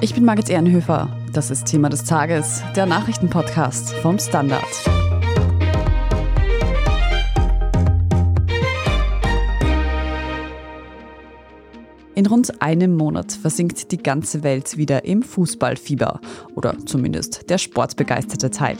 Ich bin Margit Ehrenhöfer. Das ist Thema des Tages, der Nachrichtenpodcast vom Standard. In rund einem Monat versinkt die ganze Welt wieder im Fußballfieber oder zumindest der sportbegeisterte Teil.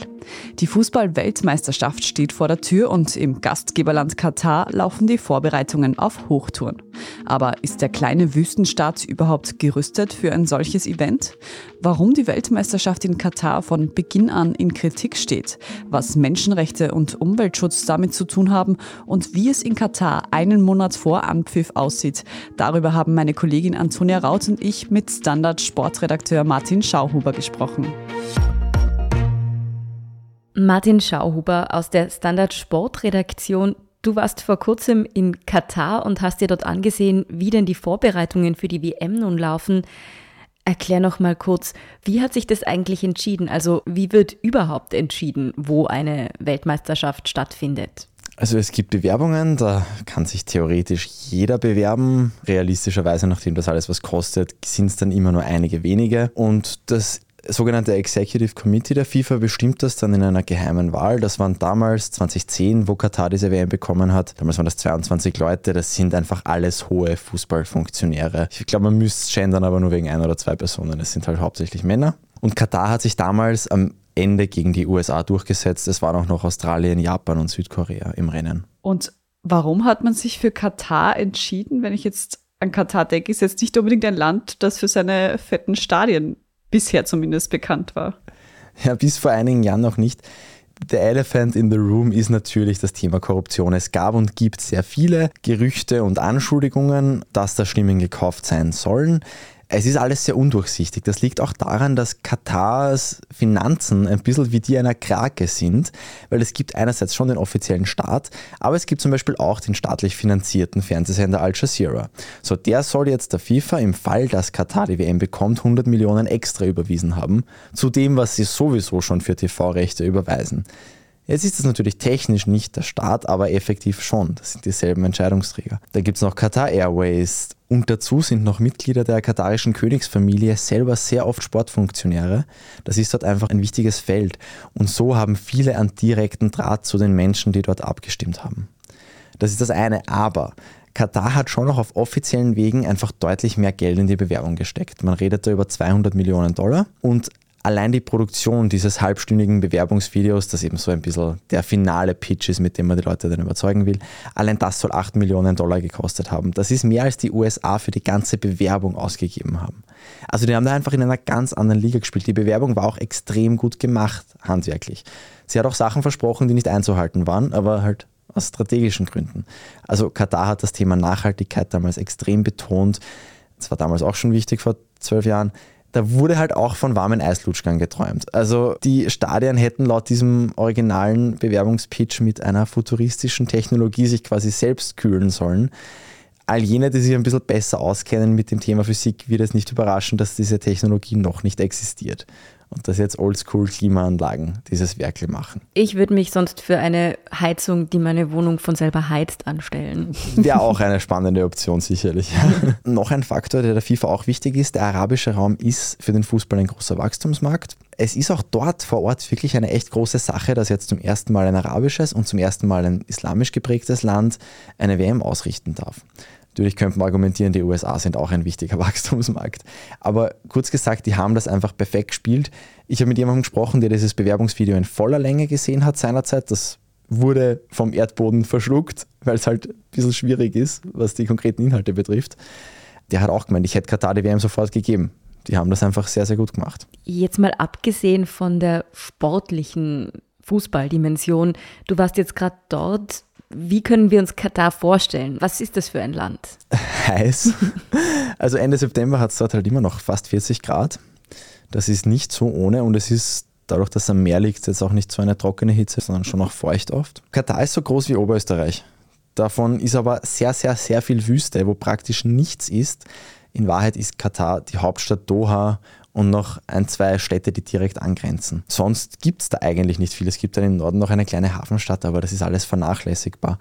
Die Fußball-Weltmeisterschaft steht vor der Tür und im Gastgeberland Katar laufen die Vorbereitungen auf Hochtouren. Aber ist der kleine Wüstenstaat überhaupt gerüstet für ein solches Event? Warum die Weltmeisterschaft in Katar von Beginn an in Kritik steht, was Menschenrechte und Umweltschutz damit zu tun haben und wie es in Katar einen Monat vor Anpfiff aussieht, darüber haben meine Kollegin Antonia Raut und ich mit Standard-Sportredakteur Martin Schauhuber gesprochen. Martin Schauhuber aus der Standard-Sportredaktion. Du warst vor kurzem in Katar und hast dir dort angesehen, wie denn die Vorbereitungen für die WM nun laufen. Erklär noch mal kurz, wie hat sich das eigentlich entschieden? Also, wie wird überhaupt entschieden, wo eine Weltmeisterschaft stattfindet? Also es gibt Bewerbungen, da kann sich theoretisch jeder bewerben. Realistischerweise, nachdem das alles was kostet, sind es dann immer nur einige wenige. Und das sogenannte Executive Committee der FIFA bestimmt das dann in einer geheimen Wahl. Das waren damals 2010, wo Katar diese WM bekommen hat. Damals waren das 22 Leute. Das sind einfach alles hohe Fußballfunktionäre. Ich glaube, man müsste gendern, aber nur wegen ein oder zwei Personen. Es sind halt hauptsächlich Männer. Und Katar hat sich damals am Ende gegen die USA durchgesetzt. Es waren auch noch Australien, Japan und Südkorea im Rennen. Und warum hat man sich für Katar entschieden? Wenn ich jetzt an Katar denke, ist jetzt nicht unbedingt ein Land, das für seine fetten Stadien bisher zumindest bekannt war. Ja, bis vor einigen Jahren noch nicht. The Elephant in the Room ist natürlich das Thema Korruption. Es gab und gibt sehr viele Gerüchte und Anschuldigungen, dass da Stimmen gekauft sein sollen. Es ist alles sehr undurchsichtig. Das liegt auch daran, dass Katars Finanzen ein bisschen wie die einer Krake sind, weil es gibt einerseits schon den offiziellen Staat, aber es gibt zum Beispiel auch den staatlich finanzierten Fernsehsender Al Jazeera. So, der soll jetzt der FIFA im Fall, dass Katar die WM bekommt, 100 Millionen extra überwiesen haben, zu dem, was sie sowieso schon für TV-Rechte überweisen. Jetzt ist es natürlich technisch nicht der Staat, aber effektiv schon. Das sind dieselben Entscheidungsträger. Da gibt es noch Qatar Airways und dazu sind noch Mitglieder der katarischen Königsfamilie selber sehr oft Sportfunktionäre. Das ist dort einfach ein wichtiges Feld. Und so haben viele einen direkten Draht zu den Menschen, die dort abgestimmt haben. Das ist das eine. Aber Katar hat schon noch auf offiziellen Wegen einfach deutlich mehr Geld in die Bewerbung gesteckt. Man redet da über 200 Millionen Dollar und allein die Produktion dieses halbstündigen Bewerbungsvideos, das eben so ein bisschen der finale Pitch ist, mit dem man die Leute dann überzeugen will, allein das soll 8 Millionen Dollar gekostet haben. Das ist mehr als die USA für die ganze Bewerbung ausgegeben haben. Also die haben da einfach in einer ganz anderen Liga gespielt. Die Bewerbung war auch extrem gut gemacht, handwerklich. Sie hat auch Sachen versprochen, die nicht einzuhalten waren, aber halt aus strategischen Gründen. Also Katar hat das Thema Nachhaltigkeit damals extrem betont. Das war damals auch schon wichtig vor zwölf Jahren da wurde halt auch von warmen Eislutschgang geträumt. Also die Stadien hätten laut diesem originalen Bewerbungspitch mit einer futuristischen Technologie sich quasi selbst kühlen sollen. All jene, die sich ein bisschen besser auskennen mit dem Thema Physik, wird es nicht überraschen, dass diese Technologie noch nicht existiert und dass jetzt Oldschool-Klimaanlagen dieses Werkel machen. Ich würde mich sonst für eine Heizung, die meine Wohnung von selber heizt, anstellen. Wäre auch eine spannende Option, sicherlich. Noch ein Faktor, der der FIFA auch wichtig ist, der arabische Raum ist für den Fußball ein großer Wachstumsmarkt. Es ist auch dort vor Ort wirklich eine echt große Sache, dass jetzt zum ersten Mal ein arabisches und zum ersten Mal ein islamisch geprägtes Land eine WM ausrichten darf. Natürlich könnte man argumentieren, die USA sind auch ein wichtiger Wachstumsmarkt. Aber kurz gesagt, die haben das einfach perfekt gespielt. Ich habe mit jemandem gesprochen, der dieses Bewerbungsvideo in voller Länge gesehen hat seinerzeit. Das wurde vom Erdboden verschluckt, weil es halt ein bisschen schwierig ist, was die konkreten Inhalte betrifft. Der hat auch gemeint, ich hätte Katar die WM sofort gegeben. Die haben das einfach sehr, sehr gut gemacht. Jetzt mal abgesehen von der sportlichen Fußballdimension, du warst jetzt gerade dort. Wie können wir uns Katar vorstellen? Was ist das für ein Land? Heiß. Also Ende September hat es dort halt immer noch fast 40 Grad. Das ist nicht so ohne und es ist dadurch, dass am Meer liegt, jetzt auch nicht so eine trockene Hitze, sondern schon auch feucht oft. Katar ist so groß wie Oberösterreich. Davon ist aber sehr, sehr, sehr viel Wüste, wo praktisch nichts ist. In Wahrheit ist Katar die Hauptstadt Doha und noch ein, zwei Städte, die direkt angrenzen. Sonst gibt es da eigentlich nicht viel. Es gibt dann im Norden noch eine kleine Hafenstadt, aber das ist alles vernachlässigbar.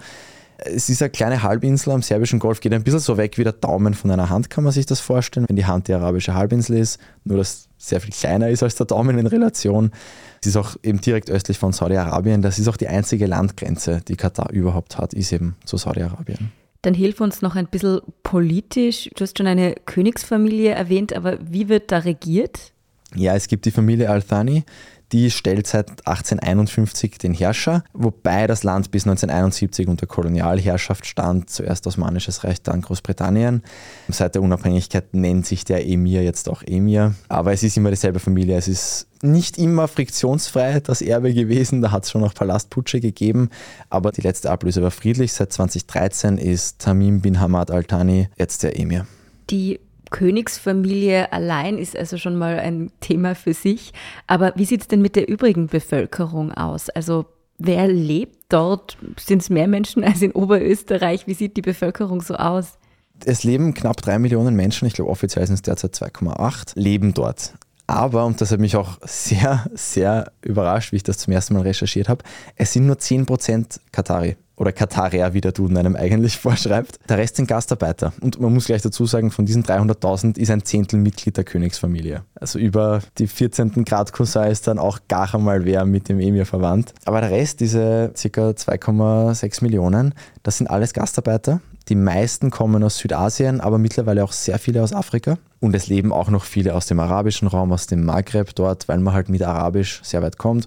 Es ist eine kleine Halbinsel am serbischen Golf, geht ein bisschen so weg wie der Daumen von einer Hand, kann man sich das vorstellen, wenn die Hand die arabische Halbinsel ist, nur dass sehr viel kleiner ist als der Daumen in Relation. Es ist auch eben direkt östlich von Saudi-Arabien. Das ist auch die einzige Landgrenze, die Katar überhaupt hat, ist eben zu Saudi-Arabien. Dann hilf uns noch ein bisschen politisch. Du hast schon eine Königsfamilie erwähnt, aber wie wird da regiert? Ja, es gibt die Familie Al-Thani, die stellt seit 1851 den Herrscher, wobei das Land bis 1971 unter Kolonialherrschaft stand, zuerst Osmanisches Reich, dann Großbritannien. Seit der Unabhängigkeit nennt sich der Emir jetzt auch Emir, aber es ist immer dieselbe Familie. Es ist nicht immer friktionsfrei das Erbe gewesen, da hat es schon noch Palastputsche gegeben, aber die letzte Ablöse war friedlich. Seit 2013 ist Tamim bin Hamad Al-Thani jetzt der Emir. Die Königsfamilie allein ist also schon mal ein Thema für sich. Aber wie sieht es denn mit der übrigen Bevölkerung aus? Also wer lebt dort? Sind es mehr Menschen als in Oberösterreich? Wie sieht die Bevölkerung so aus? Es leben knapp drei Millionen Menschen, ich glaube offiziell sind es derzeit 2,8, leben dort. Aber, und das hat mich auch sehr, sehr überrascht, wie ich das zum ersten Mal recherchiert habe, es sind nur 10% Katari oder Katarier, wie der Duden einem eigentlich vorschreibt. Der Rest sind Gastarbeiter. Und man muss gleich dazu sagen, von diesen 300.000 ist ein Zehntel Mitglied der Königsfamilie. Also über die 14. Grad Cousin ist dann auch gar einmal wer mit dem Emir verwandt. Aber der Rest, diese ca. 2,6 Millionen, das sind alles Gastarbeiter. Die meisten kommen aus Südasien, aber mittlerweile auch sehr viele aus Afrika. Und es leben auch noch viele aus dem arabischen Raum, aus dem Maghreb dort, weil man halt mit Arabisch sehr weit kommt.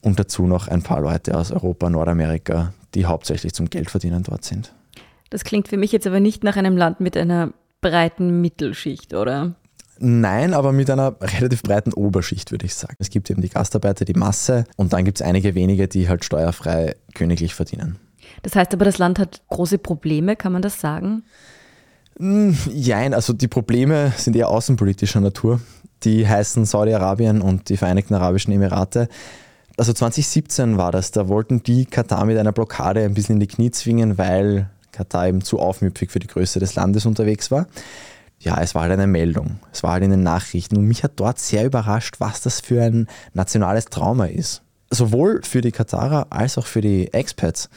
Und dazu noch ein paar Leute aus Europa, Nordamerika, die hauptsächlich zum Geldverdienen dort sind. Das klingt für mich jetzt aber nicht nach einem Land mit einer breiten Mittelschicht, oder? Nein, aber mit einer relativ breiten Oberschicht, würde ich sagen. Es gibt eben die Gastarbeiter, die Masse und dann gibt es einige wenige, die halt steuerfrei königlich verdienen. Das heißt aber, das Land hat große Probleme, kann man das sagen? Hm, jein, also die Probleme sind eher außenpolitischer Natur. Die heißen Saudi-Arabien und die Vereinigten Arabischen Emirate also 2017 war das, da wollten die Katar mit einer Blockade ein bisschen in die Knie zwingen, weil Katar eben zu aufmüpfig für die Größe des Landes unterwegs war. Ja, es war halt eine Meldung, es war halt in den Nachrichten und mich hat dort sehr überrascht, was das für ein nationales Trauma ist. Sowohl für die Katarer als auch für die Expats.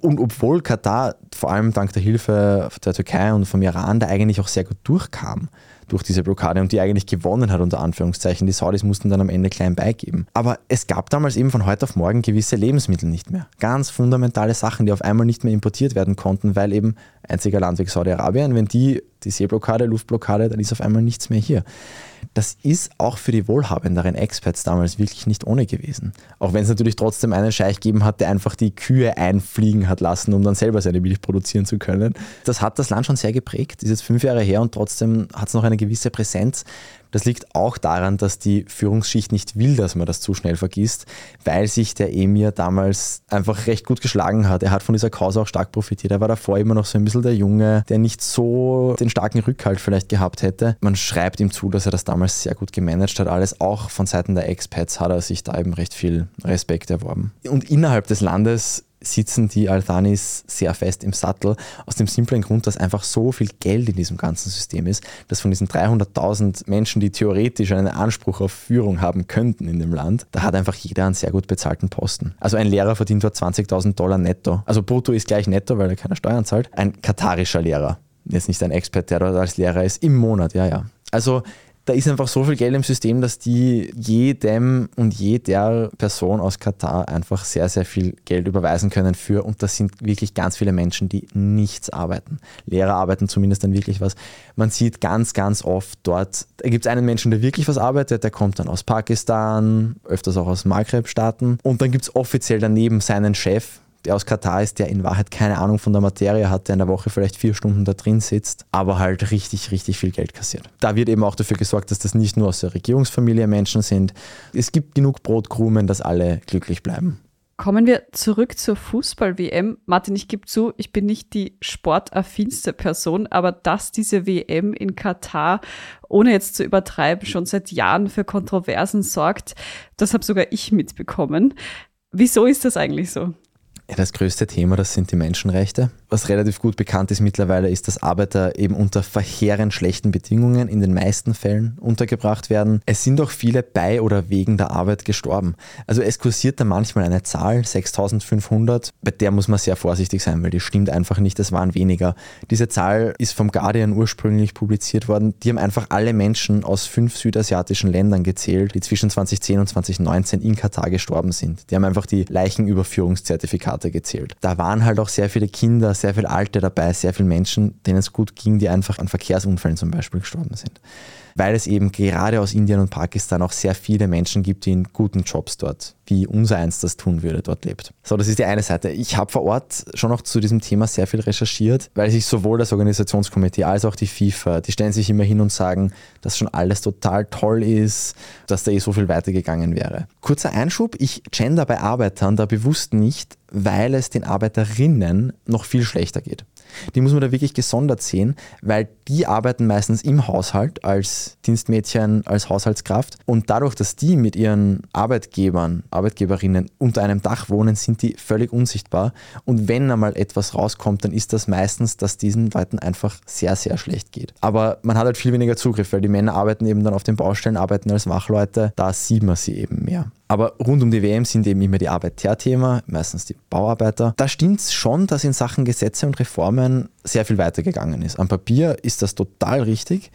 Und obwohl Katar vor allem dank der Hilfe der Türkei und vom Iran da eigentlich auch sehr gut durchkam, durch diese Blockade und die eigentlich gewonnen hat, unter Anführungszeichen. Die Saudis mussten dann am Ende klein beigeben. Aber es gab damals eben von heute auf morgen gewisse Lebensmittel nicht mehr. Ganz fundamentale Sachen, die auf einmal nicht mehr importiert werden konnten, weil eben einziger Landweg Saudi-Arabien, wenn die die Seeblockade, Luftblockade, dann ist auf einmal nichts mehr hier. Das ist auch für die wohlhabenderen Expats damals wirklich nicht ohne gewesen. Auch wenn es natürlich trotzdem einen Scheich gegeben hat, der einfach die Kühe einfliegen hat lassen, um dann selber seine Milch produzieren zu können. Das hat das Land schon sehr geprägt. Ist jetzt fünf Jahre her und trotzdem hat es noch eine gewisse Präsenz. Das liegt auch daran, dass die Führungsschicht nicht will, dass man das zu schnell vergisst, weil sich der Emir damals einfach recht gut geschlagen hat. Er hat von dieser Cause auch stark profitiert. Er war davor immer noch so ein bisschen der Junge, der nicht so den starken Rückhalt vielleicht gehabt hätte. Man schreibt ihm zu, dass er das damals sehr gut gemanagt hat. Alles auch von Seiten der Expats hat er sich da eben recht viel Respekt erworben. Und innerhalb des Landes sitzen die Althanis sehr fest im Sattel, aus dem simplen Grund, dass einfach so viel Geld in diesem ganzen System ist, dass von diesen 300.000 Menschen, die theoretisch einen Anspruch auf Führung haben könnten in dem Land, da hat einfach jeder einen sehr gut bezahlten Posten. Also ein Lehrer verdient dort 20.000 Dollar netto. Also brutto ist gleich netto, weil er keine Steuern zahlt. Ein katarischer Lehrer, jetzt nicht ein Expert, der dort als Lehrer ist, im Monat, ja, ja. Also da ist einfach so viel Geld im System, dass die jedem und jeder Person aus Katar einfach sehr, sehr viel Geld überweisen können für, und das sind wirklich ganz viele Menschen, die nichts arbeiten. Lehrer arbeiten zumindest dann wirklich was. Man sieht ganz, ganz oft dort, da gibt es einen Menschen, der wirklich was arbeitet, der kommt dann aus Pakistan, öfters auch aus Maghreb-Staaten und dann gibt es offiziell daneben seinen Chef, der aus Katar ist, der in Wahrheit keine Ahnung von der Materie hat, der in der Woche vielleicht vier Stunden da drin sitzt, aber halt richtig, richtig viel Geld kassiert. Da wird eben auch dafür gesorgt, dass das nicht nur aus der Regierungsfamilie Menschen sind. Es gibt genug Brotkrumen, dass alle glücklich bleiben. Kommen wir zurück zur Fußball-WM. Martin, ich gebe zu, ich bin nicht die sportaffinste Person, aber dass diese WM in Katar, ohne jetzt zu übertreiben, schon seit Jahren für Kontroversen sorgt, das habe sogar ich mitbekommen. Wieso ist das eigentlich so? Das größte Thema, das sind die Menschenrechte. Was relativ gut bekannt ist mittlerweile, ist, dass Arbeiter eben unter verheerend schlechten Bedingungen in den meisten Fällen untergebracht werden. Es sind auch viele bei oder wegen der Arbeit gestorben. Also es kursiert da manchmal eine Zahl, 6500, bei der muss man sehr vorsichtig sein, weil die stimmt einfach nicht, es waren weniger. Diese Zahl ist vom Guardian ursprünglich publiziert worden. Die haben einfach alle Menschen aus fünf südasiatischen Ländern gezählt, die zwischen 2010 und 2019 in Katar gestorben sind. Die haben einfach die Leichenüberführungszertifikate Karte gezählt. Da waren halt auch sehr viele Kinder, sehr viele Alte dabei, sehr viele Menschen, denen es gut ging, die einfach an Verkehrsunfällen zum Beispiel gestorben sind weil es eben gerade aus Indien und Pakistan auch sehr viele Menschen gibt, die in guten Jobs dort, wie unser eins das tun würde, dort lebt. So, das ist die eine Seite. Ich habe vor Ort schon noch zu diesem Thema sehr viel recherchiert, weil sich sowohl das Organisationskomitee als auch die FIFA, die stellen sich immer hin und sagen, dass schon alles total toll ist, dass da eh so viel weitergegangen wäre. Kurzer Einschub, ich gender bei Arbeitern da bewusst nicht, weil es den Arbeiterinnen noch viel schlechter geht. Die muss man da wirklich gesondert sehen, weil die arbeiten meistens im Haushalt als Dienstmädchen, als Haushaltskraft und dadurch, dass die mit ihren Arbeitgebern, Arbeitgeberinnen unter einem Dach wohnen, sind die völlig unsichtbar und wenn einmal etwas rauskommt, dann ist das meistens, dass diesen Leuten einfach sehr, sehr schlecht geht. Aber man hat halt viel weniger Zugriff, weil die Männer arbeiten eben dann auf den Baustellen, arbeiten als Wachleute, da sieht man sie eben mehr. Aber rund um die WM sind eben immer die Arbeiter-Thema, meistens die Bauarbeiter. Da stimmt es schon, dass in Sachen Gesetze und Reformen sehr viel weitergegangen ist. Am Papier ist das total richtig.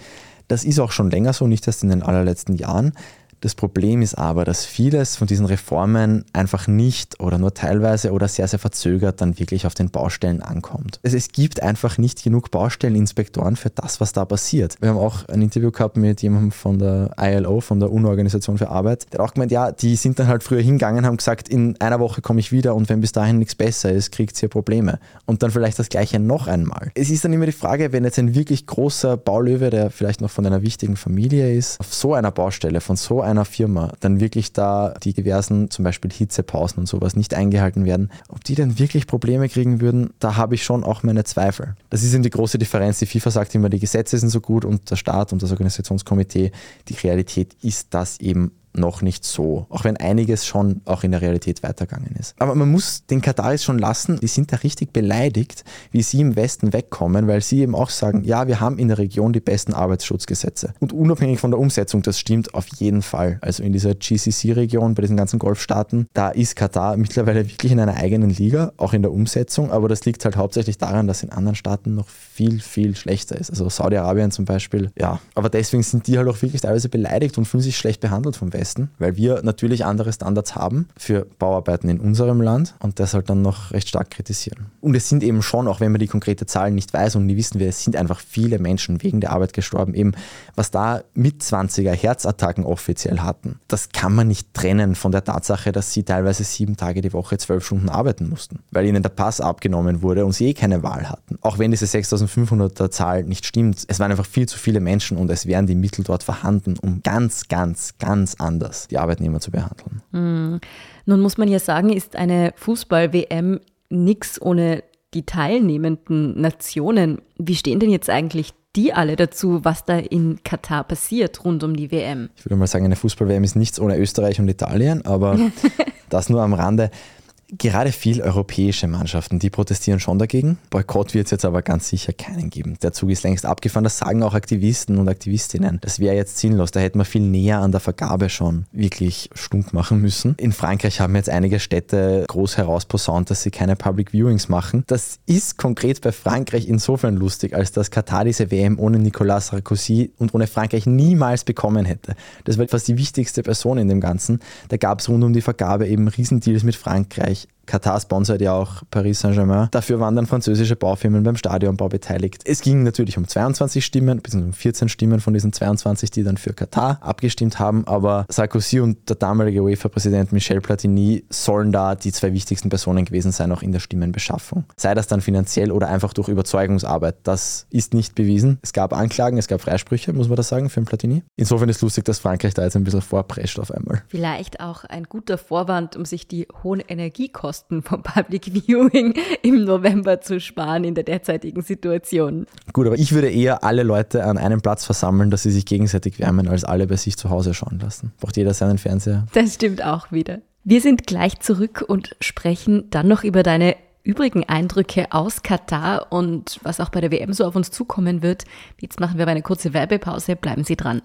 Das ist auch schon länger so, nicht erst in den allerletzten Jahren. Das Problem ist aber, dass vieles von diesen Reformen einfach nicht oder nur teilweise oder sehr, sehr verzögert dann wirklich auf den Baustellen ankommt. Also es gibt einfach nicht genug Baustelleninspektoren für das, was da passiert. Wir haben auch ein Interview gehabt mit jemandem von der ILO, von der UNO-Organisation für Arbeit, der hat auch gemeint, ja, die sind dann halt früher hingegangen, haben gesagt, in einer Woche komme ich wieder und wenn bis dahin nichts besser ist, kriegt ihr Probleme. Und dann vielleicht das gleiche noch einmal. Es ist dann immer die Frage, wenn jetzt ein wirklich großer Baulöwe, der vielleicht noch von einer wichtigen Familie ist, auf so einer Baustelle, von so einer einer Firma dann wirklich da die diversen, zum Beispiel Hitzepausen und sowas nicht eingehalten werden, ob die dann wirklich Probleme kriegen würden, da habe ich schon auch meine Zweifel. Das ist eben die große Differenz. Die FIFA sagt immer, die Gesetze sind so gut und der Staat und das Organisationskomitee, die Realität ist das eben noch nicht so, auch wenn einiges schon auch in der Realität weitergegangen ist. Aber man muss den Kataris schon lassen, die sind da richtig beleidigt, wie sie im Westen wegkommen, weil sie eben auch sagen, ja, wir haben in der Region die besten Arbeitsschutzgesetze. Und unabhängig von der Umsetzung, das stimmt auf jeden Fall. Also in dieser GCC-Region, bei diesen ganzen Golfstaaten, da ist Katar mittlerweile wirklich in einer eigenen Liga, auch in der Umsetzung, aber das liegt halt hauptsächlich daran, dass in anderen Staaten noch viel, viel schlechter ist. Also Saudi-Arabien zum Beispiel, ja. Aber deswegen sind die halt auch wirklich teilweise beleidigt und fühlen sich schlecht behandelt vom Westen. Westen, weil wir natürlich andere Standards haben für Bauarbeiten in unserem Land und das halt dann noch recht stark kritisieren. Und es sind eben schon, auch wenn man die konkrete Zahlen nicht weiß und nie wissen wir, es sind einfach viele Menschen wegen der Arbeit gestorben, eben was da mit 20er Herzattacken offiziell hatten. Das kann man nicht trennen von der Tatsache, dass sie teilweise sieben Tage die Woche zwölf Stunden arbeiten mussten, weil ihnen der Pass abgenommen wurde und sie eh keine Wahl hatten. Auch wenn diese 6500er Zahl nicht stimmt, es waren einfach viel zu viele Menschen und es wären die Mittel dort vorhanden, um ganz, ganz, ganz anders anders, die Arbeitnehmer zu behandeln. Mhm. Nun muss man ja sagen, ist eine Fußball-WM nichts ohne die teilnehmenden Nationen. Wie stehen denn jetzt eigentlich die alle dazu, was da in Katar passiert rund um die WM? Ich würde mal sagen, eine Fußball-WM ist nichts ohne Österreich und Italien, aber das nur am Rande gerade viel europäische Mannschaften, die protestieren schon dagegen. Boykott wird es jetzt aber ganz sicher keinen geben. Der Zug ist längst abgefahren. Das sagen auch Aktivisten und Aktivistinnen. Das wäre jetzt sinnlos. Da hätte man viel näher an der Vergabe schon wirklich stunk machen müssen. In Frankreich haben jetzt einige Städte groß herausposaunt, dass sie keine Public Viewings machen. Das ist konkret bei Frankreich insofern lustig, als dass Katar diese WM ohne Nicolas Sarkozy und ohne Frankreich niemals bekommen hätte. Das war fast die wichtigste Person in dem Ganzen. Da gab es rund um die Vergabe eben Riesendeals mit Frankreich Katar sponsert ja auch Paris Saint-Germain. Dafür waren dann französische Baufirmen beim Stadionbau beteiligt. Es ging natürlich um 22 Stimmen, bzw. um 14 Stimmen von diesen 22, die dann für Katar abgestimmt haben. Aber Sarkozy und der damalige UEFA-Präsident Michel Platini sollen da die zwei wichtigsten Personen gewesen sein, auch in der Stimmenbeschaffung. Sei das dann finanziell oder einfach durch Überzeugungsarbeit, das ist nicht bewiesen. Es gab Anklagen, es gab Freisprüche, muss man das sagen, für den Platini. Insofern ist lustig, dass Frankreich da jetzt ein bisschen vorprescht auf einmal. Vielleicht auch ein guter Vorwand, um sich die hohen Energiekosten Kosten vom Public Viewing im November zu sparen in der derzeitigen Situation. Gut, aber ich würde eher alle Leute an einem Platz versammeln, dass sie sich gegenseitig wärmen, als alle bei sich zu Hause schauen lassen. Braucht jeder seinen Fernseher. Das stimmt auch wieder. Wir sind gleich zurück und sprechen dann noch über deine übrigen Eindrücke aus Katar und was auch bei der WM so auf uns zukommen wird. Jetzt machen wir aber eine kurze Werbepause. Bleiben Sie dran.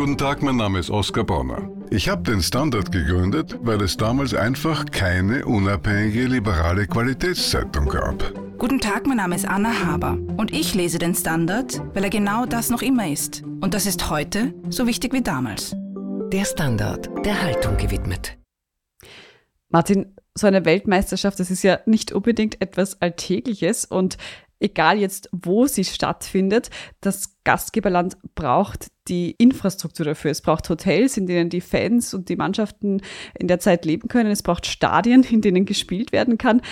Guten Tag, mein Name ist Oskar Bonner. Ich habe den Standard gegründet, weil es damals einfach keine unabhängige liberale Qualitätszeitung gab. Guten Tag, mein Name ist Anna Haber und ich lese den Standard, weil er genau das noch immer ist. Und das ist heute so wichtig wie damals. Der Standard, der Haltung gewidmet. Martin, so eine Weltmeisterschaft, das ist ja nicht unbedingt etwas Alltägliches und egal jetzt, wo sie stattfindet, das Gastgeberland braucht die Infrastruktur dafür. Es braucht Hotels, in denen die Fans und die Mannschaften in der Zeit leben können. Es braucht Stadien, in denen gespielt werden kann.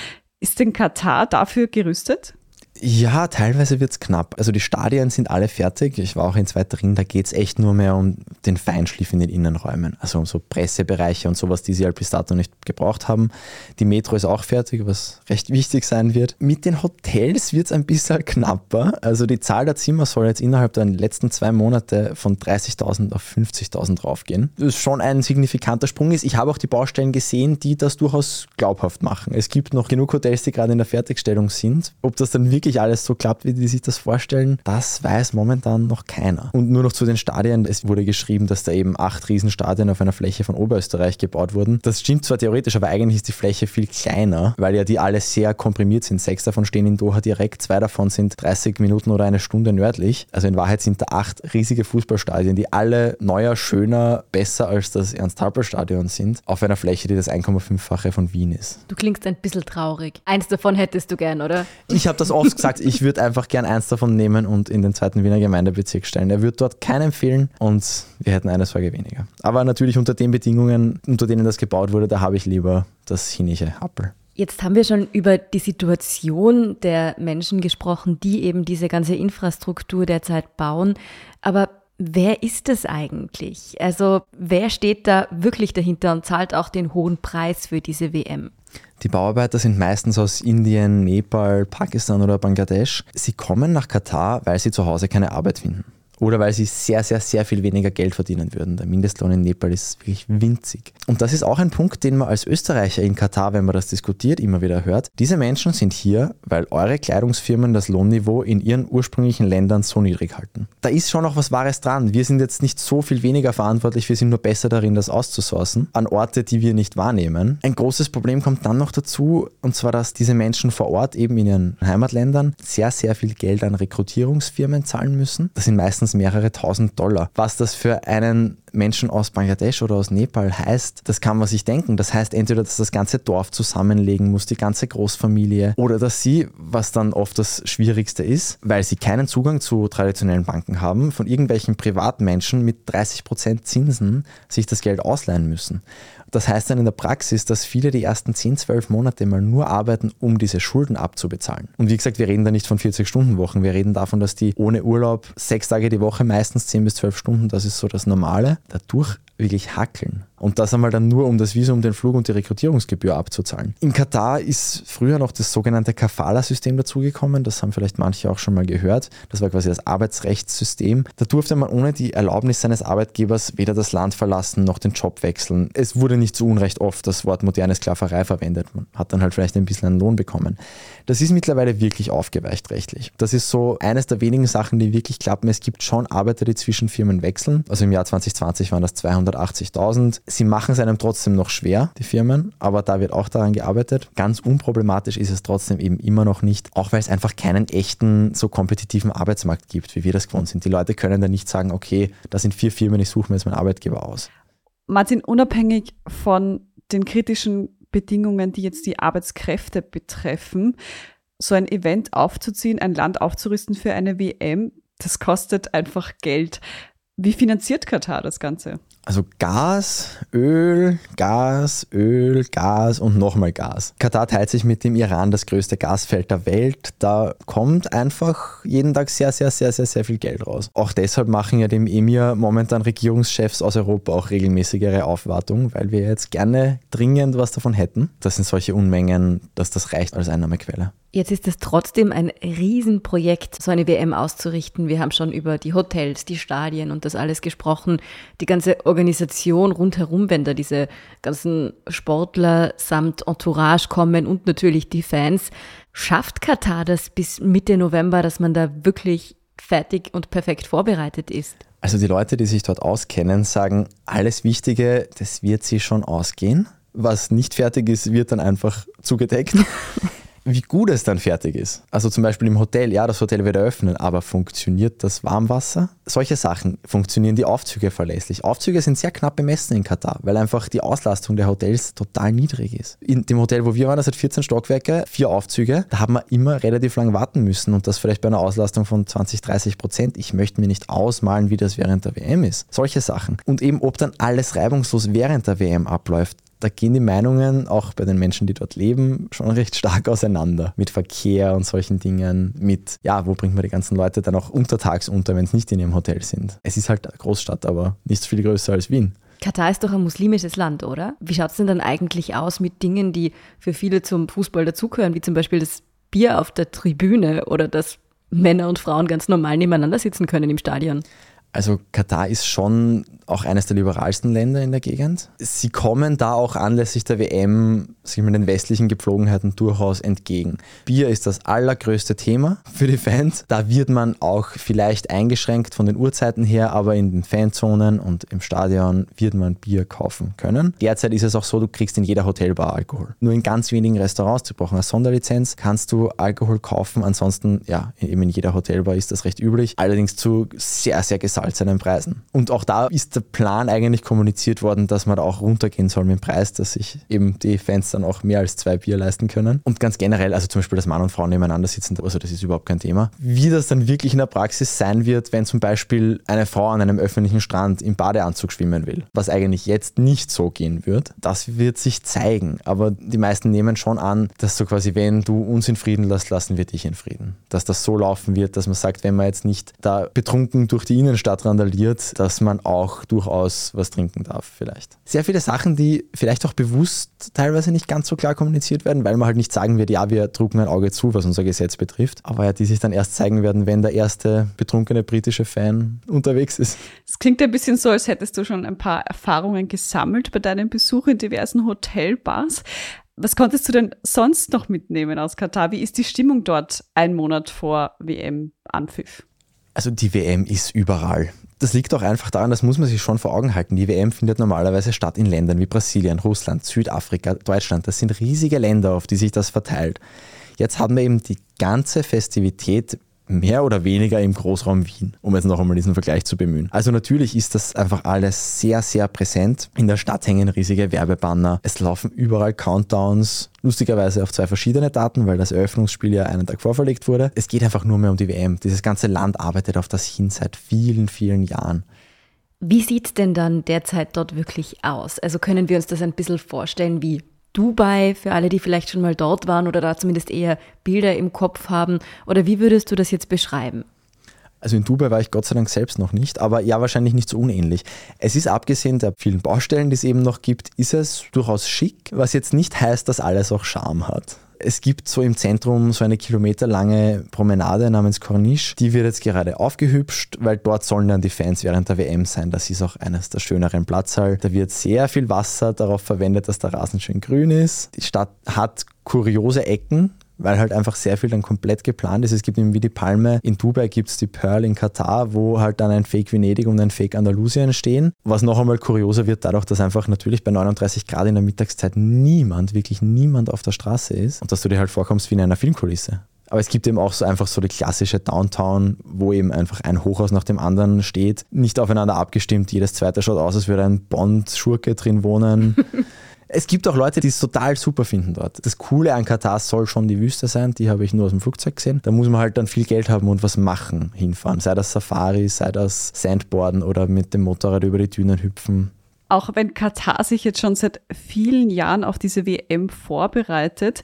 Ist denn Katar dafür gerüstet? Ja, teilweise wird es knapp. Also die Stadien sind alle fertig. Ich war auch in zweiter Ring, da geht es echt nur mehr um den Feinschliff in den Innenräumen. Also um so Pressebereiche und sowas, die sie halt bis dato nicht gebraucht haben. Die Metro ist auch fertig, was recht wichtig sein wird. Mit den Hotels wird es ein bisschen knapper. Also die Zahl der Zimmer soll jetzt innerhalb der letzten zwei Monate von 30.000 auf 50.000 draufgehen. Das ist schon ein signifikanter Sprung ist. Ich habe auch die Baustellen gesehen, die das durchaus glaubhaft machen. Es gibt noch genug Hotels, die gerade in der Fertigstellung sind. Ob das dann wirklich wirklich alles so klappt, wie die sich das vorstellen, das weiß momentan noch keiner. Und nur noch zu den Stadien. Es wurde geschrieben, dass da eben acht Riesenstadien auf einer Fläche von Oberösterreich gebaut wurden. Das stimmt zwar theoretisch, aber eigentlich ist die Fläche viel kleiner, weil ja die alle sehr komprimiert sind. Sechs davon stehen in Doha direkt, zwei davon sind 30 Minuten oder eine Stunde nördlich. Also in Wahrheit sind da acht riesige Fußballstadien, die alle neuer, schöner, besser als das Ernst-Happel-Stadion sind, auf einer Fläche, die das 1,5-fache von Wien ist. Du klingst ein bisschen traurig. Eins davon hättest du gern, oder? Ich habe das oft gesagt, ich würde einfach gern eins davon nehmen und in den zweiten Wiener Gemeindebezirk stellen. Er würde dort keinen fehlen und wir hätten eine Sorge weniger. Aber natürlich unter den Bedingungen, unter denen das gebaut wurde, da habe ich lieber das hinnische Happel. Jetzt haben wir schon über die Situation der Menschen gesprochen, die eben diese ganze Infrastruktur derzeit bauen. Aber wer ist es eigentlich? Also wer steht da wirklich dahinter und zahlt auch den hohen Preis für diese WM? Die Bauarbeiter sind meistens aus Indien, Nepal, Pakistan oder Bangladesch. Sie kommen nach Katar, weil sie zu Hause keine Arbeit finden oder weil sie sehr, sehr, sehr viel weniger Geld verdienen würden. Der Mindestlohn in Nepal ist wirklich winzig. Und das ist auch ein Punkt, den man als Österreicher in Katar, wenn man das diskutiert, immer wieder hört. Diese Menschen sind hier, weil eure Kleidungsfirmen das Lohnniveau in ihren ursprünglichen Ländern so niedrig halten. Da ist schon noch was Wahres dran. Wir sind jetzt nicht so viel weniger verantwortlich, wir sind nur besser darin, das auszusourcen an Orte, die wir nicht wahrnehmen. Ein großes Problem kommt dann noch dazu, und zwar, dass diese Menschen vor Ort eben in ihren Heimatländern sehr, sehr viel Geld an Rekrutierungsfirmen zahlen müssen. Das sind meistens meistens mehrere tausend Dollar. Was das für einen Menschen aus Bangladesch oder aus Nepal heißt, das kann man sich denken. Das heißt entweder, dass das ganze Dorf zusammenlegen muss, die ganze Großfamilie, oder dass sie, was dann oft das Schwierigste ist, weil sie keinen Zugang zu traditionellen Banken haben, von irgendwelchen Privatmenschen mit 30% Zinsen sich das Geld ausleihen müssen. Das heißt dann in der Praxis, dass viele die ersten 10, 12 Monate mal nur arbeiten, um diese Schulden abzubezahlen. Und wie gesagt, wir reden da nicht von 40-Stunden-Wochen, wir reden davon, dass die ohne Urlaub sechs Tage die Woche, meistens 10 bis 12 Stunden, das ist so das Normale, dadurch wirklich hackeln. Und das einmal dann nur, um das Visum, den Flug und die Rekrutierungsgebühr abzuzahlen. In Katar ist früher noch das sogenannte Kafala-System dazugekommen. Das haben vielleicht manche auch schon mal gehört. Das war quasi das Arbeitsrechtssystem. Da durfte man ohne die Erlaubnis seines Arbeitgebers weder das Land verlassen noch den Job wechseln. Es wurde nicht zu Unrecht oft das Wort moderne Sklaverei verwendet. Man hat dann halt vielleicht ein bisschen einen Lohn bekommen. Das ist mittlerweile wirklich aufgeweicht rechtlich. Das ist so eines der wenigen Sachen, die wirklich klappen. Es gibt schon Arbeiter, die zwischen Firmen wechseln. Also im Jahr 2020 waren das 280.000 Sie machen es einem trotzdem noch schwer, die Firmen, aber da wird auch daran gearbeitet. Ganz unproblematisch ist es trotzdem eben immer noch nicht, auch weil es einfach keinen echten, so kompetitiven Arbeitsmarkt gibt, wie wir das gewohnt sind. Die Leute können da nicht sagen, okay, da sind vier Firmen, ich suche mir jetzt meinen Arbeitgeber aus. Martin, unabhängig von den kritischen Bedingungen, die jetzt die Arbeitskräfte betreffen, so ein Event aufzuziehen, ein Land aufzurüsten für eine WM, das kostet einfach Geld. Wie finanziert Katar das Ganze? Also Gas, Öl, Gas, Öl, Gas und nochmal Gas. Katar teilt sich mit dem Iran das größte Gasfeld der Welt. Da kommt einfach jeden Tag sehr, sehr, sehr, sehr, sehr viel Geld raus. Auch deshalb machen ja dem Emir momentan Regierungschefs aus Europa auch regelmäßigere Aufwartung, weil wir jetzt gerne dringend was davon hätten. Das sind solche Unmengen, dass das reicht als Einnahmequelle. Jetzt ist es trotzdem ein Riesenprojekt, so eine WM auszurichten. Wir haben schon über die Hotels, die Stadien und das alles gesprochen. Die ganze Organisation rundherum, wenn da diese ganzen Sportler samt Entourage kommen und natürlich die Fans. Schafft Katar das bis Mitte November, dass man da wirklich fertig und perfekt vorbereitet ist? Also die Leute, die sich dort auskennen, sagen, alles Wichtige, das wird sie schon ausgehen. Was nicht fertig ist, wird dann einfach zugedeckt. wie gut es dann fertig ist. Also zum Beispiel im Hotel, ja, das Hotel wird eröffnen, aber funktioniert das Warmwasser? Solche Sachen, funktionieren die Aufzüge verlässlich? Aufzüge sind sehr knapp bemessen in Katar, weil einfach die Auslastung der Hotels total niedrig ist. In dem Hotel, wo wir waren, das hat 14 Stockwerke, vier Aufzüge, da haben wir immer relativ lang warten müssen und das vielleicht bei einer Auslastung von 20, 30 Prozent. Ich möchte mir nicht ausmalen, wie das während der WM ist. Solche Sachen. Und eben, ob dann alles reibungslos während der WM abläuft, da gehen die Meinungen auch bei den Menschen, die dort leben, schon recht stark auseinander. Mit Verkehr und solchen Dingen, mit, ja, wo bringt man die ganzen Leute dann auch untertags unter, wenn es nicht in ihrem Hotel sind. Es ist halt eine Großstadt, aber nicht viel größer als Wien. Katar ist doch ein muslimisches Land, oder? Wie schaut es denn dann eigentlich aus mit Dingen, die für viele zum Fußball dazugehören, wie zum Beispiel das Bier auf der Tribüne oder dass Männer und Frauen ganz normal nebeneinander sitzen können im Stadion? Also Katar ist schon auch eines der liberalsten Länder in der Gegend. Sie kommen da auch anlässlich der WM sich mal den westlichen Gepflogenheiten durchaus entgegen. Bier ist das allergrößte Thema für die Fans. Da wird man auch vielleicht eingeschränkt von den Uhrzeiten her, aber in den Fanzonen und im Stadion wird man Bier kaufen können. Derzeit ist es auch so, du kriegst in jeder Hotelbar Alkohol. Nur in ganz wenigen Restaurants, die brauchen eine Sonderlizenz, kannst du Alkohol kaufen. Ansonsten, ja, eben in jeder Hotelbar ist das recht üblich. Allerdings zu sehr, sehr gesalzenen Preisen. Und auch da ist der Plan eigentlich kommuniziert worden, dass man da auch runtergehen soll mit dem Preis, dass sich eben die Fans dann auch mehr als zwei Bier leisten können. Und ganz generell, also zum Beispiel, dass Mann und Frau nebeneinander sitzen, also das ist überhaupt kein Thema. Wie das dann wirklich in der Praxis sein wird, wenn zum Beispiel eine Frau an einem öffentlichen Strand im Badeanzug schwimmen will, was eigentlich jetzt nicht so gehen wird, das wird sich zeigen. Aber die meisten nehmen schon an, dass so quasi, wenn du uns in Frieden lässt, lassen wir dich in Frieden. Dass das so laufen wird, dass man sagt, wenn man jetzt nicht da betrunken durch die Innenstadt randaliert, dass man auch durchaus was trinken darf vielleicht. Sehr viele Sachen, die vielleicht auch bewusst teilweise nicht ganz so klar kommuniziert werden, weil man halt nicht sagen wird, ja, wir drucken ein Auge zu, was unser Gesetz betrifft, aber ja, die sich dann erst zeigen werden, wenn der erste betrunkene britische Fan unterwegs ist. Es klingt ein bisschen so, als hättest du schon ein paar Erfahrungen gesammelt bei deinem Besuch in diversen Hotelbars. Was konntest du denn sonst noch mitnehmen aus Katar? Wie ist die Stimmung dort ein Monat vor WM-Anpfiff? Also die WM ist überall. Das liegt auch einfach daran, das muss man sich schon vor Augen halten. Die WM findet normalerweise statt in Ländern wie Brasilien, Russland, Südafrika, Deutschland. Das sind riesige Länder, auf die sich das verteilt. Jetzt haben wir eben die ganze Festivität mehr oder weniger im Großraum Wien, um jetzt noch einmal diesen Vergleich zu bemühen. Also natürlich ist das einfach alles sehr, sehr präsent. In der Stadt hängen riesige Werbebanner. Es laufen überall Countdowns, lustigerweise auf zwei verschiedene Daten, weil das Eröffnungsspiel ja einen Tag vorverlegt wurde. Es geht einfach nur mehr um die WM. Dieses ganze Land arbeitet auf das hin seit vielen, vielen Jahren. Wie sieht es denn dann derzeit dort wirklich aus? Also können wir uns das ein bisschen vorstellen wie Dubai, für alle, die vielleicht schon mal dort waren oder da zumindest eher Bilder im Kopf haben? Oder wie würdest du das jetzt beschreiben? Also in Dubai war ich Gott sei Dank selbst noch nicht, aber ja, wahrscheinlich nicht so unähnlich. Es ist abgesehen der vielen Baustellen, die es eben noch gibt, ist es durchaus schick, was jetzt nicht heißt, dass alles auch Charme hat. Es gibt so im Zentrum so eine kilometerlange Promenade namens Corniche. Die wird jetzt gerade aufgehübscht, weil dort sollen dann die Fans während der WM sein. Das ist auch eines der schöneren Platzhallen. Da wird sehr viel Wasser darauf verwendet, dass der Rasen schön grün ist. Die Stadt hat kuriose Ecken, weil halt einfach sehr viel dann komplett geplant ist. Es gibt eben wie die Palme, in Dubai gibt es die Pearl in Katar, wo halt dann ein Fake Venedig und ein Fake Andalusien stehen. Was noch einmal kurioser wird, dadurch, dass einfach natürlich bei 39 Grad in der Mittagszeit niemand, wirklich niemand auf der Straße ist und dass du dir halt vorkommst wie in einer Filmkulisse. Aber es gibt eben auch so einfach so die klassische Downtown, wo eben einfach ein Hochhaus nach dem anderen steht, nicht aufeinander abgestimmt. Jedes zweite schaut aus, als würde ein Bond-Schurke drin wohnen. Es gibt auch Leute, die es total super finden dort. Das Coole an Katar soll schon die Wüste sein, die habe ich nur aus dem Flugzeug gesehen. Da muss man halt dann viel Geld haben und was machen, hinfahren. Sei das Safari, sei das Sandboarden oder mit dem Motorrad über die Dünen hüpfen. Auch wenn Katar sich jetzt schon seit vielen Jahren auf diese WM vorbereitet,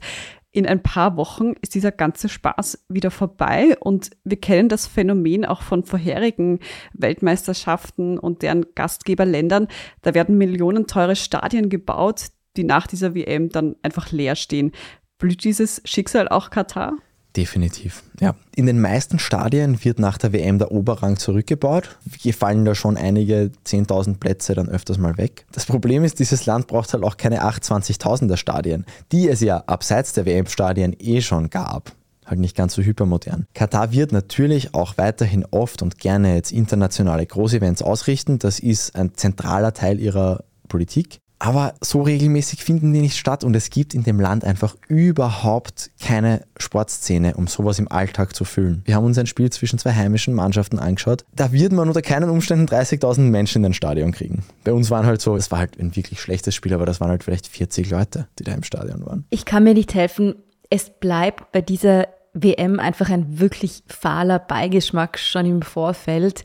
in ein paar Wochen ist dieser ganze Spaß wieder vorbei und wir kennen das Phänomen auch von vorherigen Weltmeisterschaften und deren Gastgeberländern. Da werden millionenteure Stadien gebaut, die nach dieser WM dann einfach leer stehen. Blüht dieses Schicksal auch Katar? Definitiv. Ja. In den meisten Stadien wird nach der WM der Oberrang zurückgebaut. Hier fallen da schon einige 10.000 Plätze dann öfters mal weg. Das Problem ist, dieses Land braucht halt auch keine 8 20.000er Stadien, die es ja abseits der WM-Stadien eh schon gab halt nicht ganz so hypermodern. Katar wird natürlich auch weiterhin oft und gerne jetzt internationale Großevents ausrichten. Das ist ein zentraler Teil ihrer Politik. Aber so regelmäßig finden die nicht statt und es gibt in dem Land einfach überhaupt keine Sportszene, um sowas im Alltag zu füllen. Wir haben uns ein Spiel zwischen zwei heimischen Mannschaften angeschaut. Da wird man unter keinen Umständen 30.000 Menschen in ein Stadion kriegen. Bei uns waren halt so, es war halt ein wirklich schlechtes Spiel, aber das waren halt vielleicht 40 Leute, die da im Stadion waren. Ich kann mir nicht helfen. Es bleibt bei dieser WM einfach ein wirklich fahler Beigeschmack schon im Vorfeld.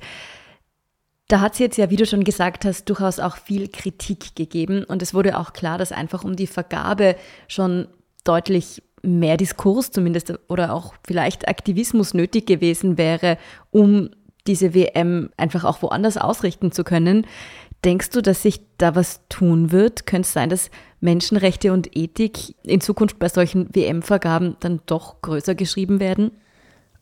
Da hat es jetzt ja, wie du schon gesagt hast, durchaus auch viel Kritik gegeben. Und es wurde auch klar, dass einfach um die Vergabe schon deutlich mehr Diskurs zumindest oder auch vielleicht Aktivismus nötig gewesen wäre, um diese WM einfach auch woanders ausrichten zu können. Denkst du, dass sich da was tun wird? Könnte es sein, dass Menschenrechte und Ethik in Zukunft bei solchen WM-Vergaben dann doch größer geschrieben werden?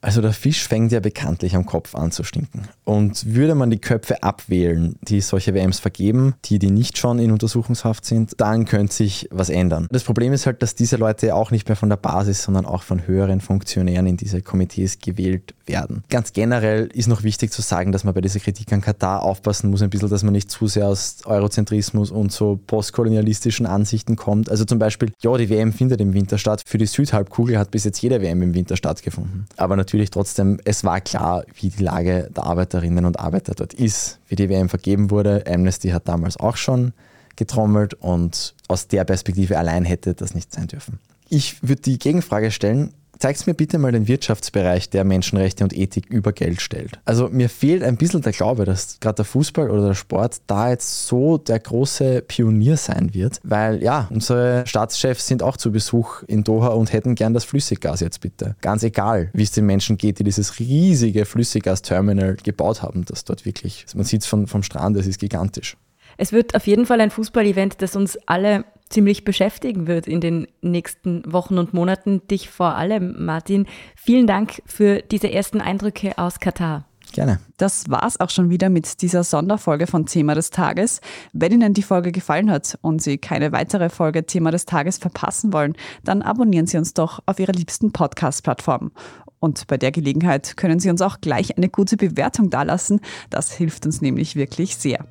Also der Fisch fängt ja bekanntlich am Kopf an zu stinken. Und würde man die Köpfe abwählen, die solche WMs vergeben, die, die nicht schon in Untersuchungshaft sind, dann könnte sich was ändern. Das Problem ist halt, dass diese Leute auch nicht mehr von der Basis, sondern auch von höheren Funktionären in diese Komitees gewählt werden. Ganz generell ist noch wichtig zu sagen, dass man bei dieser Kritik an Katar aufpassen muss, ein bisschen, dass man nicht zu sehr aus Eurozentrismus und so postkolonialistischen Ansichten kommt. Also zum Beispiel, ja, die WM findet im Winter statt. Für die Südhalbkugel hat bis jetzt jede WM im Winter stattgefunden. Aber natürlich trotzdem, es war klar, wie die Lage der Arbeiterinnen und Arbeiter dort ist, wie die WM vergeben wurde. Amnesty hat damals auch schon getrommelt und aus der Perspektive allein hätte das nicht sein dürfen. Ich würde die Gegenfrage stellen, zeigt mir bitte mal den Wirtschaftsbereich, der Menschenrechte und Ethik über Geld stellt. Also mir fehlt ein bisschen der Glaube, dass gerade der Fußball oder der Sport da jetzt so der große Pionier sein wird, weil ja, unsere Staatschefs sind auch zu Besuch in Doha und hätten gern das Flüssiggas jetzt bitte. Ganz egal, wie es den Menschen geht, die dieses riesige Flüssiggasterminal gebaut haben, das dort wirklich, man sieht es vom, vom Strand, das ist gigantisch. Es wird auf jeden Fall ein Fußballevent, das uns alle ziemlich beschäftigen wird in den nächsten Wochen und Monaten. Dich vor allem, Martin. Vielen Dank für diese ersten Eindrücke aus Katar. Gerne. Das war's auch schon wieder mit dieser Sonderfolge von Thema des Tages. Wenn Ihnen die Folge gefallen hat und Sie keine weitere Folge Thema des Tages verpassen wollen, dann abonnieren Sie uns doch auf Ihrer liebsten Podcast-Plattform. Und bei der Gelegenheit können Sie uns auch gleich eine gute Bewertung dalassen. Das hilft uns nämlich wirklich sehr.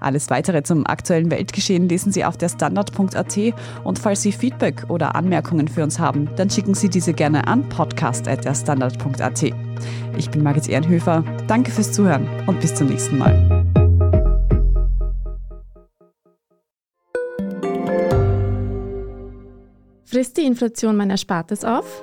Alles weitere zum aktuellen Weltgeschehen lesen Sie auf der Standard.at und falls Sie Feedback oder Anmerkungen für uns haben, dann schicken Sie diese gerne an podcast.derstandard.at. Ich bin Margit Ehrenhöfer, danke fürs Zuhören und bis zum nächsten Mal. Frisst die Inflation mein Erspartes auf?